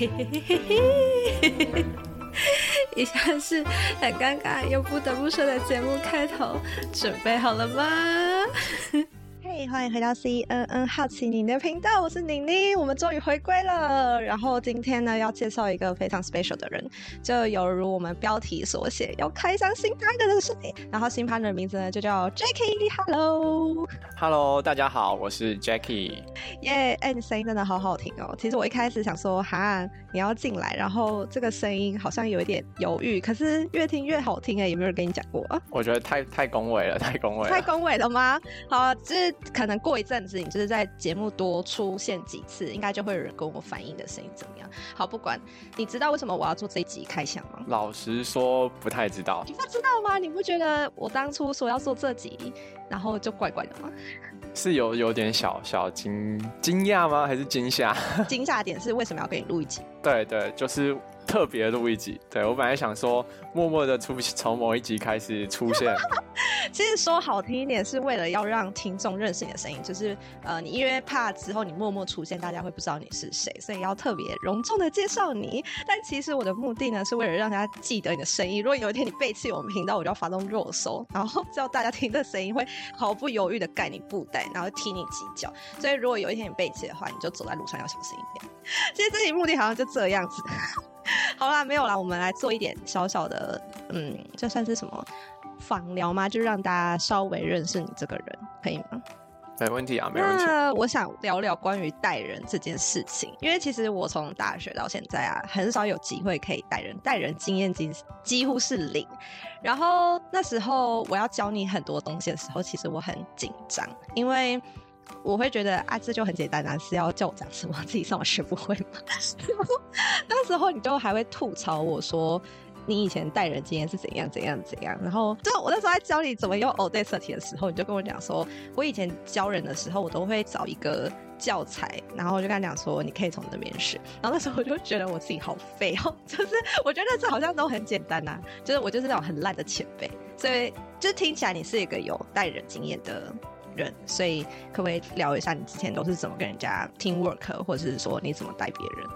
嘿嘿嘿嘿嘿，以下是很尴尬又不得不说的节目开头，准备好了吗？嘿，欢迎回到 C N N 好奇你的频道，我是宁宁，我们终于回归了。然后今天呢，要介绍一个非常 special 的人，就犹如我们标题所写，要开箱新 partner 的是谁？然后新 partner 的名字呢，就叫 Jackie，Hello，Hello，大家好，我是 Jackie。耶，哎，你声音真的好好听哦。其实我一开始想说，哈，你要进来，然后这个声音好像有一点犹豫，可是越听越好听哎，有没有人跟你讲过？我觉得太太恭维了，太恭维，太恭维了吗？好，这。可能过一阵子，你就是在节目多出现几次，应该就会有人跟我反映的声音怎么样？好，不管你知道为什么我要做这一集开箱吗？老实说，不太知道。你不知道吗？你不觉得我当初说要做这集，然后就怪怪的吗？是有有点小小惊惊讶吗？还是惊吓？惊吓点是为什么要给你录一集？对对，就是。特别录一集，对我本来想说，默默的出从某一集开始出现。其实说好听一点，是为了要让听众认识你的声音，就是呃，你因为怕之后你默默出现，大家会不知道你是谁，所以要特别隆重的介绍你。但其实我的目的呢，是为了让大家记得你的声音。如果有一天你背弃我们频道，我就要发动热搜，然后叫大家听的声音会毫不犹豫的盖你布袋，然后踢你几脚。所以如果有一天你背弃的话，你就走在路上要小心一点。其实这己目的好像就这样子。好啦，没有啦，我们来做一点小小的，嗯，这算是什么访聊吗？就让大家稍微认识你这个人，可以吗？没问题啊，没问题。那我想聊聊关于带人这件事情，因为其实我从大学到现在啊，很少有机会可以带人，带人经验几几乎是零。然后那时候我要教你很多东西的时候，其实我很紧张，因为。我会觉得啊，这就很简单啊，是要叫我讲什么，自己上网学不会吗？那时候你就还会吐槽我说，你以前带人经验是怎样怎样怎样。然后就我那时候在教你怎么用 Audacity 的时候，你就跟我讲说，我以前教人的时候，我都会找一个教材，然后我就跟他讲说，你可以从那边学。然后那时候我就觉得我自己好废哦，就是我觉得这好像都很简单呐，就是我就是那种很烂的前辈，所以就听起来你是一个有带人经验的。人，所以可不可以聊一下你之前都是怎么跟人家 team work，或者是说你怎么带别人？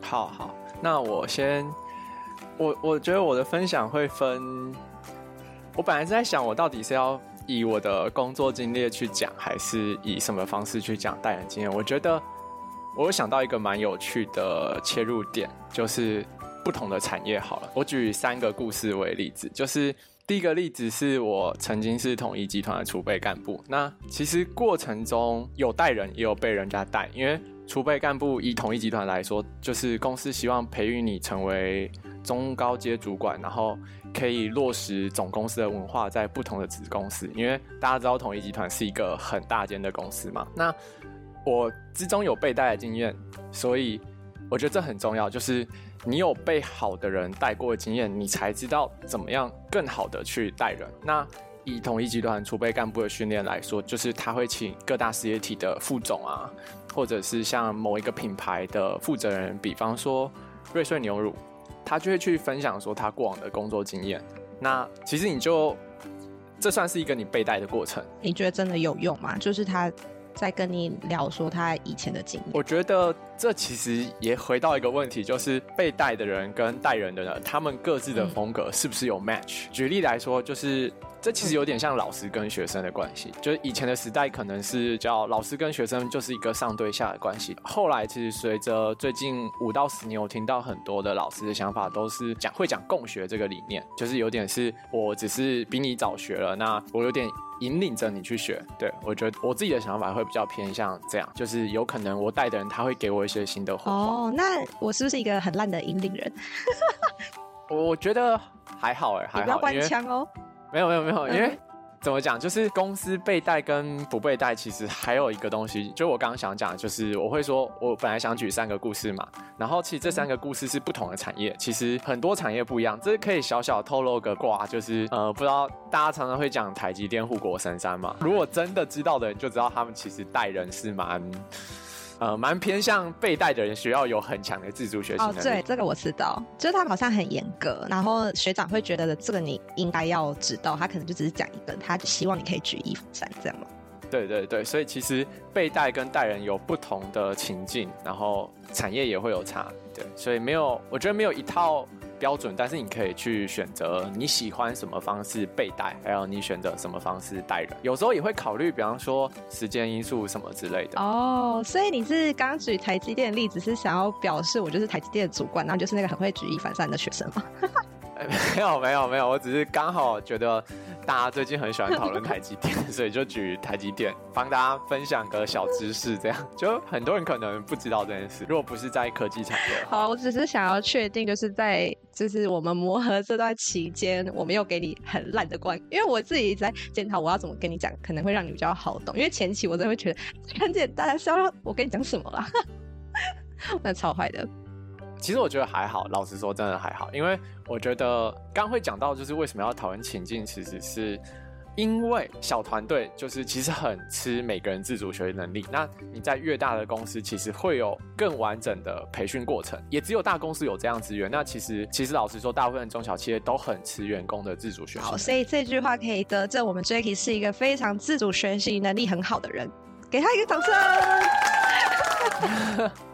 好好，那我先，我我觉得我的分享会分，我本来是在想我到底是要以我的工作经历去讲，还是以什么方式去讲带人经验？我觉得我有想到一个蛮有趣的切入点，就是不同的产业。好了，我举三个故事为例子，就是。第一个例子是我曾经是统一集团的储备干部，那其实过程中有带人，也有被人家带。因为储备干部以统一集团来说，就是公司希望培育你成为中高阶主管，然后可以落实总公司的文化在不同的子公司。因为大家知道统一集团是一个很大间的公司嘛，那我之中有被带的经验，所以我觉得这很重要，就是。你有被好的人带过的经验，你才知道怎么样更好的去带人。那以统一集团储备干部的训练来说，就是他会请各大事业体的副总啊，或者是像某一个品牌的负责人，比方说瑞穗牛乳，他就会去分享说他过往的工作经验。那其实你就这算是一个你被带的过程。你觉得真的有用吗？就是他。在跟你聊说他以前的经历，我觉得这其实也回到一个问题，就是被带的人跟带人的人，他们各自的风格是不是有 match？举例来说，就是这其实有点像老师跟学生的关系，就是以前的时代可能是叫老师跟学生就是一个上对下的关系，后来其实随着最近五到十年，我听到很多的老师的想法都是讲会讲共学这个理念，就是有点是我只是比你早学了，那我有点。引领着你去学，对我觉得我自己的想法会比较偏向这样，就是有可能我带的人他会给我一些新的火哦，那我是不是一个很烂的引领人？我觉得还好哎，还好，不要关枪哦。没有没有没有，因为。怎么讲？就是公司被带跟不被带，其实还有一个东西，就我刚刚想讲，就是我会说，我本来想举三个故事嘛，然后其实这三个故事是不同的产业，其实很多产业不一样，这可以小小透露个卦，就是呃，不知道大家常常会讲台积电护国神山嘛，如果真的知道的人就知道，他们其实带人是蛮。呃，蛮偏向被带的人，需要有很强的自主学习能力。哦，对，这个我知道，就是他好像很严格，然后学长会觉得这个你应该要知道，他可能就只是讲一个，他希望你可以举一反三这样吗？对对对，所以其实被带跟带人有不同的情境，然后产业也会有差，对，所以没有，我觉得没有一套标准，但是你可以去选择你喜欢什么方式被带，还有你选择什么方式带人，有时候也会考虑，比方说时间因素什么之类的。哦，所以你是刚刚举台积电的例子，是想要表示我就是台积电的主管，然后就是那个很会举一反三的学生吗？没有没有没有，我只是刚好觉得大家最近很喜欢讨论台积电，所以就举台积电帮大家分享个小知识，这样就很多人可能不知道这件事。如果不是在科技产业，好，我只是想要确定，就是在就是我们磨合这段期间，我没有给你很烂的观，因为我自己在检讨我要怎么跟你讲，可能会让你比较好懂。因为前期我真的会觉得很简单，是要让我跟你讲什么啦，那超坏的。其实我觉得还好，老实说，真的还好，因为我觉得刚会讲到，就是为什么要讨论情境，其实是因为小团队就是其实很吃每个人自主学习能力。那你在越大的公司，其实会有更完整的培训过程，也只有大公司有这样资源。那其实其实老实说，大部分中小企业都很吃员工的自主学习。好，所以这句话可以得证，我们 Jacky 是一个非常自主学习能力很好的人，给他一个掌声。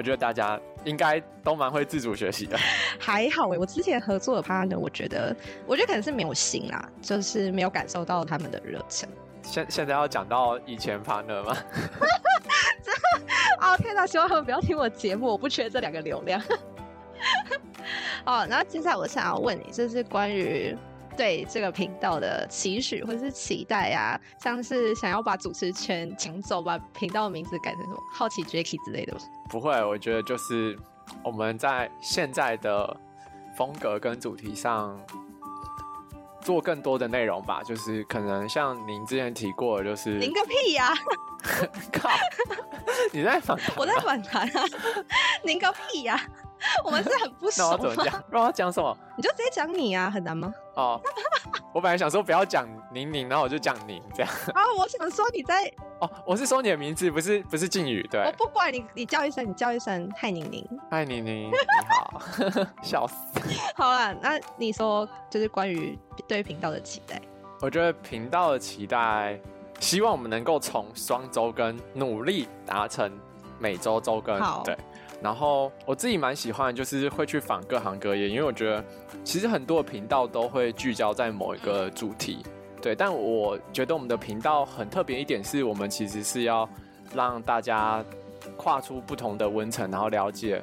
我觉得大家应该都蛮会自主学习的。还好哎，我之前合作的 partner，我觉得，我觉得可能是没有心啦，就是没有感受到他们的热忱。现现在要讲到以前 partner 吗？哦天哪！希望他们不要听我节目，我不缺这两个流量。哦，然后接下来我想要问你，就是关于。对这个频道的期许或者是期待啊，像是想要把主持权抢走，把频道的名字改成什么“好奇 Jacky” 之类的吗？不会，我觉得就是我们在现在的风格跟主题上做更多的内容吧。就是可能像您之前提过，就是您个屁呀！靠！你在反弹？我在反弹啊！您个屁呀！我们是很不熟。那我怎么讲？让我讲什么？你就直接讲你啊，很难吗？哦，我本来想说不要讲宁宁，然后我就讲你这样。啊，我想说你在哦，我是说你的名字，不是不是敬语，对。我不管你，你叫一声，你叫一声，嗨宁宁，嗨宁宁，你好，笑死。好了，那你说就是关于对频道的期待。我觉得频道的期待，希望我们能够从双周更努力达成每周周更，对。然后我自己蛮喜欢，就是会去访各行各业，因为我觉得其实很多频道都会聚焦在某一个主题，对。但我觉得我们的频道很特别一点，是我们其实是要让大家跨出不同的温层，然后了解。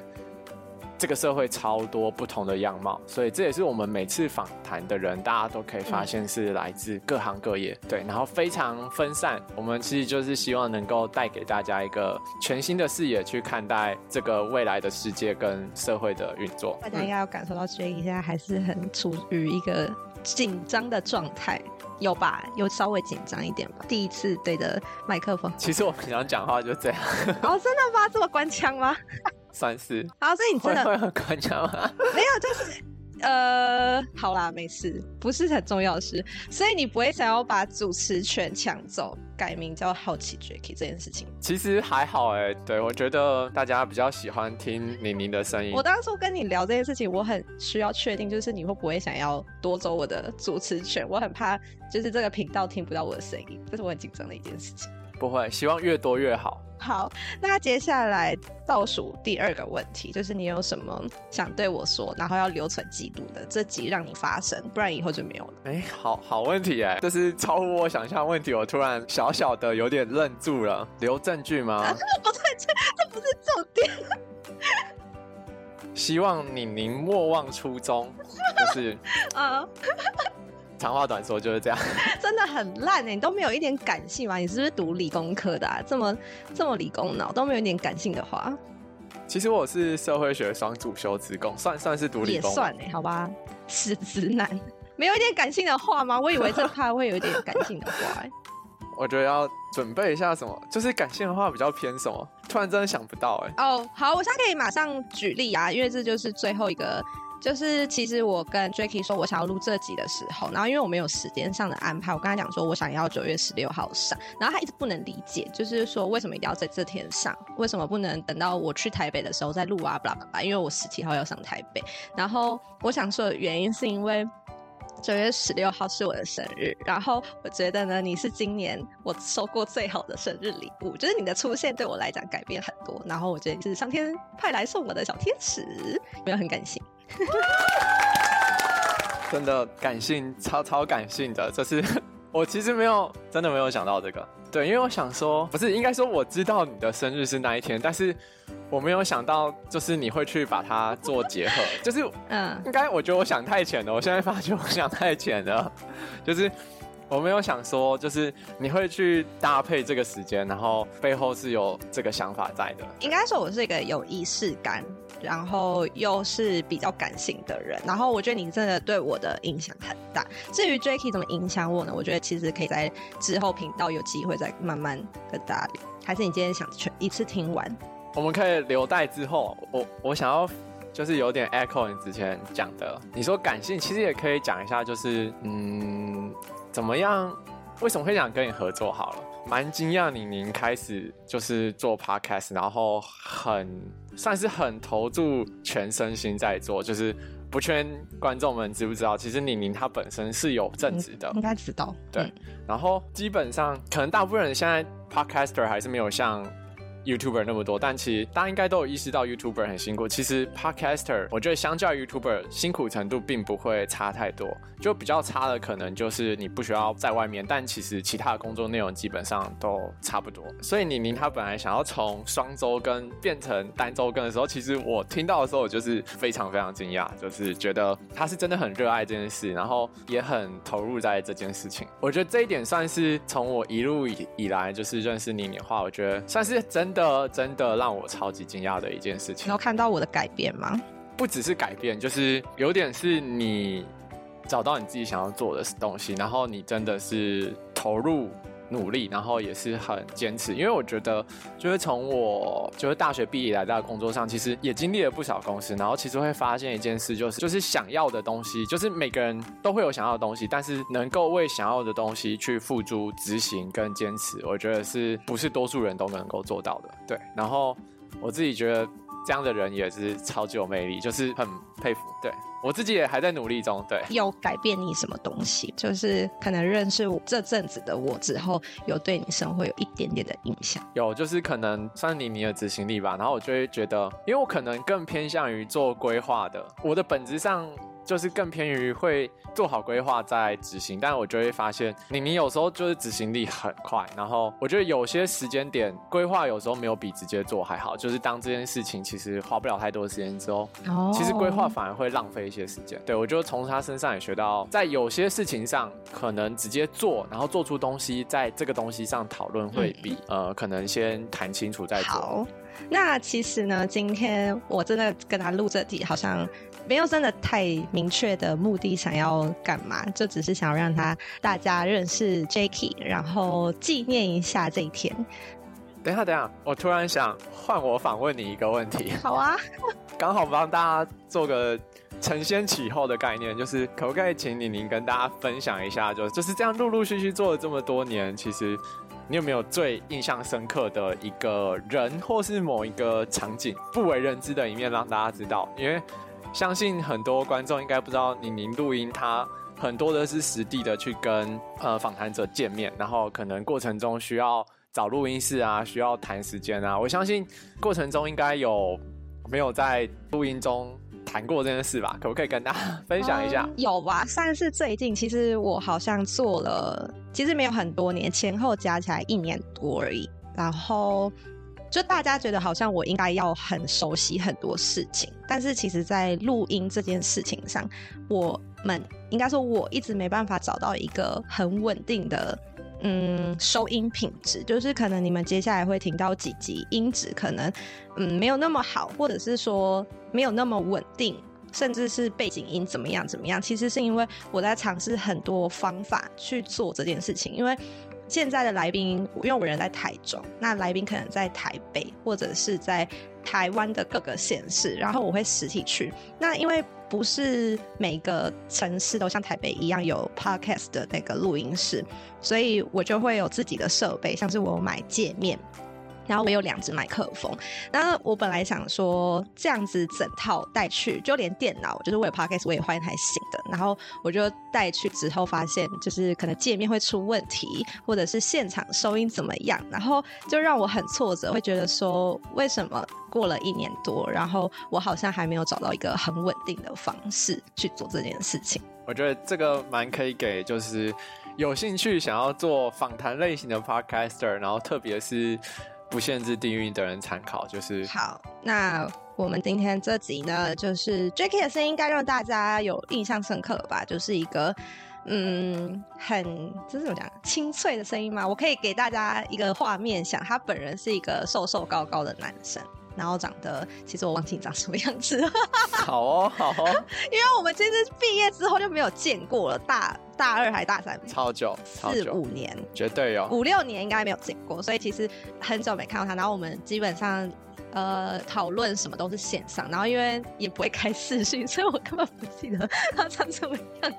这个社会超多不同的样貌，所以这也是我们每次访谈的人，大家都可以发现是来自各行各业，对，然后非常分散。我们其实就是希望能够带给大家一个全新的视野去看待这个未来的世界跟社会的运作。大家应该要感受到 a y 现在还是很处于一个紧张的状态，有吧？有稍微紧张一点吧？第一次对着麦克风。其实我平常讲话就这样。哦，真的吗？这么官腔吗？算是，好，所以你真的会很关腔吗？没有，就是呃，好啦，没事，不是很重要的事，所以你不会想要把主持权抢走，改名叫好奇 Jacky 这件事情。其实还好哎，对我觉得大家比较喜欢听宁宁的声音。我当初跟你聊这件事情，我很需要确定，就是你会不会想要夺走我的主持权？我很怕，就是这个频道听不到我的声音，这是我很紧张的一件事情。不会，希望越多越好。好，那接下来倒数第二个问题，就是你有什么想对我说，然后要留存记录的，这集让你发声，不然以后就没有了。哎，好好问题哎，这是超乎我想象问题，我突然小小的有点愣住了。留证据吗？不对，这这不是重点。希望你您莫忘初衷，就是啊。长话短说就是这样，真的很烂哎！你都没有一点感性吗？你是不是读理工科的啊？这么这么理工脑都没有一点感性的话？其实我是社会学双主修职工，算算是读理工，也算哎，好吧，是直男，没有一点感性的话吗？我以为这块会有一点感性的话哎。我觉得要准备一下什么，就是感性的话比较偏什么？突然真的想不到哎。哦，好，我现在可以马上举例啊，因为这就是最后一个。就是其实我跟 Jacky 说，我想要录这集的时候，然后因为我没有时间上的安排，我跟他讲说我想要九月十六号上，然后他一直不能理解，就是说为什么一定要在这天上，为什么不能等到我去台北的时候再录啊？巴拉巴拉，因为我十七号要上台北。然后我想说的原因是因为。九月十六号是我的生日，然后我觉得呢，你是今年我收过最好的生日礼物，就是你的出现对我来讲改变很多，然后我觉得你是上天派来送我的小天使，没有很感性。真的感性，超超感性的，这是 我其实没有真的没有想到这个。对，因为我想说，不是应该说我知道你的生日是那一天，但是我没有想到，就是你会去把它做结合，就是嗯，应该我觉得我想太浅了，我现在发觉我想太浅了，就是我没有想说，就是你会去搭配这个时间，然后背后是有这个想法在的。应该说我是一个有仪式感。然后又是比较感性的人，然后我觉得你真的对我的影响很大。至于 Jacky 怎么影响我呢？我觉得其实可以在之后频道有机会再慢慢跟大家。还是你今天想全一次听完？我们可以留待之后。我我想要就是有点 echo 你之前讲的，你说感性，其实也可以讲一下，就是嗯，怎么样？为什么会想跟你合作？好了。蛮惊讶，宁宁开始就是做 podcast，然后很算是很投注全身心在做，就是不确定观众们知不知道，其实李宁她本身是有正职的，应该知道。对，然后基本上可能大部分人现在 podcaster 还是没有像。YouTuber 那么多，但其实大家应该都有意识到 YouTuber 很辛苦。其实 Podcaster 我觉得相较于 YouTuber 辛苦程度并不会差太多，就比较差的可能就是你不需要在外面，但其实其他的工作内容基本上都差不多。所以宁宁他本来想要从双周更变成单周更的时候，其实我听到的时候我就是非常非常惊讶，就是觉得他是真的很热爱这件事，然后也很投入在这件事情。我觉得这一点算是从我一路以以来就是认识宁宁的话，我觉得算是真。的真的让我超级惊讶的一件事情。你有看到我的改变吗？不只是改变，就是有点是你找到你自己想要做的东西，然后你真的是投入。努力，然后也是很坚持，因为我觉得，就是从我就是大学毕业来到工作上，其实也经历了不少公司，然后其实会发现一件事，就是就是想要的东西，就是每个人都会有想要的东西，但是能够为想要的东西去付诸执行跟坚持，我觉得是不是多数人都能够做到的？对，然后我自己觉得这样的人也是超级有魅力，就是很佩服。对。我自己也还在努力中，对。有改变你什么东西？就是可能认识我这阵子的我之后，有对你生活有一点点的影响。有，就是可能算你你的执行力吧。然后我就会觉得，因为我可能更偏向于做规划的，我的本质上。就是更偏于会做好规划再执行，但我就会发现，你你有时候就是执行力很快，然后我觉得有些时间点规划有时候没有比直接做还好。就是当这件事情其实花不了太多时间之后，其实规划反而会浪费一些时间。对我就从他身上也学到，在有些事情上可能直接做，然后做出东西，在这个东西上讨论会比呃可能先谈清楚再做。好，那其实呢，今天我真的跟他录这题，好像。没有真的太明确的目的，想要干嘛？就只是想要让他大家认识 Jacky，然后纪念一下这一天。等一下，等一下，我突然想换我访问你一个问题。好啊，刚好帮大家做个承先启后的概念，就是可不可以请你您跟大家分享一下，就就是这样陆陆续续做了这么多年，其实你有没有最印象深刻的一个人，或是某一个场景不为人知的一面，让大家知道？因为相信很多观众应该不知道，宁宁录音，他很多的是实地的去跟呃访谈者见面，然后可能过程中需要找录音室啊，需要谈时间啊。我相信过程中应该有没有在录音中谈过这件事吧？可不可以跟大家分享一下？有吧，算是最近。其实我好像做了，其实没有很多年，前后加起来一年多而已。然后。就大家觉得好像我应该要很熟悉很多事情，但是其实，在录音这件事情上，我们应该说我一直没办法找到一个很稳定的，嗯，收音品质。就是可能你们接下来会听到几集音质可能，嗯，没有那么好，或者是说没有那么稳定，甚至是背景音怎么样怎么样。其实是因为我在尝试很多方法去做这件事情，因为。现在的来宾，因为我人在台中，那来宾可能在台北或者是在台湾的各个县市，然后我会实体去。那因为不是每个城市都像台北一样有 podcast 的那个录音室，所以我就会有自己的设备，像是我买界面，然后我有两只麦克风。那我本来想说这样子整套带去，就连电脑，就是为了 podcast 我也换一台新的。然后我就带去之后发现，就是可能界面会出问题，或者是现场收音怎么样，然后就让我很挫折，会觉得说为什么过了一年多，然后我好像还没有找到一个很稳定的方式去做这件事情。我觉得这个蛮可以给就是有兴趣想要做访谈类型的 podcaster，然后特别是不限制地域的人参考。就是好，那我们今天这集呢，就是 J.K. 的声音，该让大家有印象深刻吧？就是一个嗯，很这是怎么讲清脆的声音吗？我可以给大家一个画面，想他本人是一个瘦瘦高高的男生。然后长得，其实我忘记长什么样子了。好哦，好哦，因为我们其实毕业之后就没有见过了，大大二还大三，超久，四五年，绝对有五六年应该没有见过，所以其实很久没看到他。然后我们基本上呃讨论什么都是线上，然后因为也不会开视讯，所以我根本不记得他长什么样。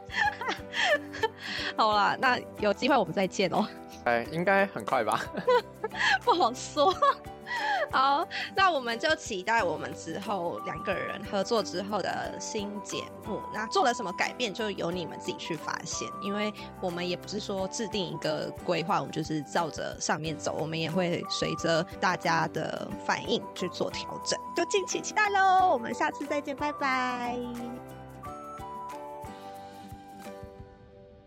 好啦，那有机会我们再见哦。哎，应该很快吧？不好说。好，那我们就期待我们之后两个人合作之后的新节目。那做了什么改变，就由你们自己去发现。因为我们也不是说制定一个规划，我们就是照着上面走。我们也会随着大家的反应去做调整。就敬请期待喽！我们下次再见，拜拜。